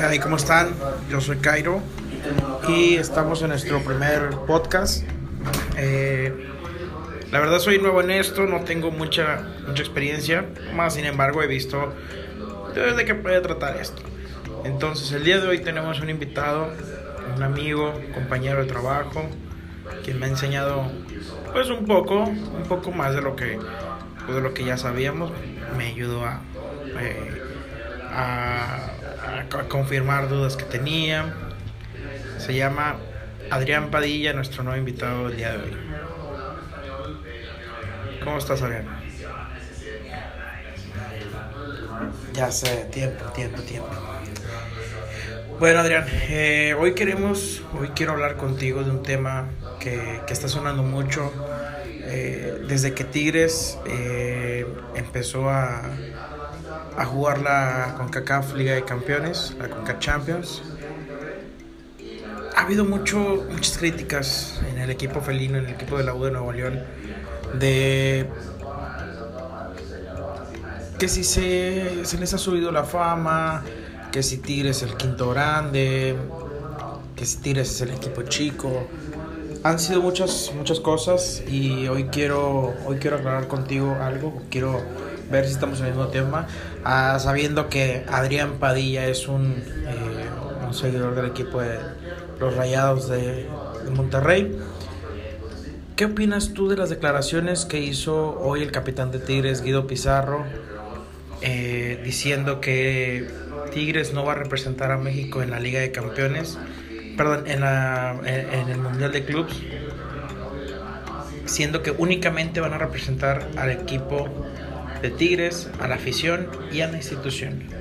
¿Qué hay? ¿Cómo están? Yo soy Cairo y estamos en nuestro primer podcast. Eh, la verdad soy nuevo en esto, no tengo mucha, mucha experiencia, más sin embargo he visto desde qué puede tratar esto. Entonces el día de hoy tenemos un invitado, un amigo, compañero de trabajo, quien me ha enseñado pues un poco, un poco más de lo que, de lo que ya sabíamos, me ayudó a, eh, a, a confirmar dudas que tenía. Se llama Adrián Padilla, nuestro nuevo invitado del día de hoy. ¿Cómo estás, Adrián? Ya sé, tiempo, tiempo, tiempo. Bueno, Adrián, eh, hoy queremos, hoy quiero hablar contigo de un tema que, que está sonando mucho. Eh, desde que Tigres eh, empezó a, a jugar la CONCACAF Liga de Campeones, la CONCACAF Champions, ha habido mucho, muchas críticas en el equipo felino, en el equipo de la U de Nuevo León, de que si se, se les ha subido la fama, que si Tigres es el quinto grande, que si Tigres es el equipo chico. Han sido muchas, muchas cosas y hoy quiero, hoy quiero aclarar contigo algo, quiero ver si estamos en el mismo tema, ah, sabiendo que Adrián Padilla es un, eh, un seguidor del equipo de los Rayados de, de Monterrey. ¿Qué opinas tú de las declaraciones que hizo hoy el capitán de Tigres, Guido Pizarro, eh, diciendo que Tigres no va a representar a México en la Liga de Campeones, perdón, en, la, en, en el Mundial de Clubs, siendo que únicamente van a representar al equipo de Tigres, a la afición y a la institución?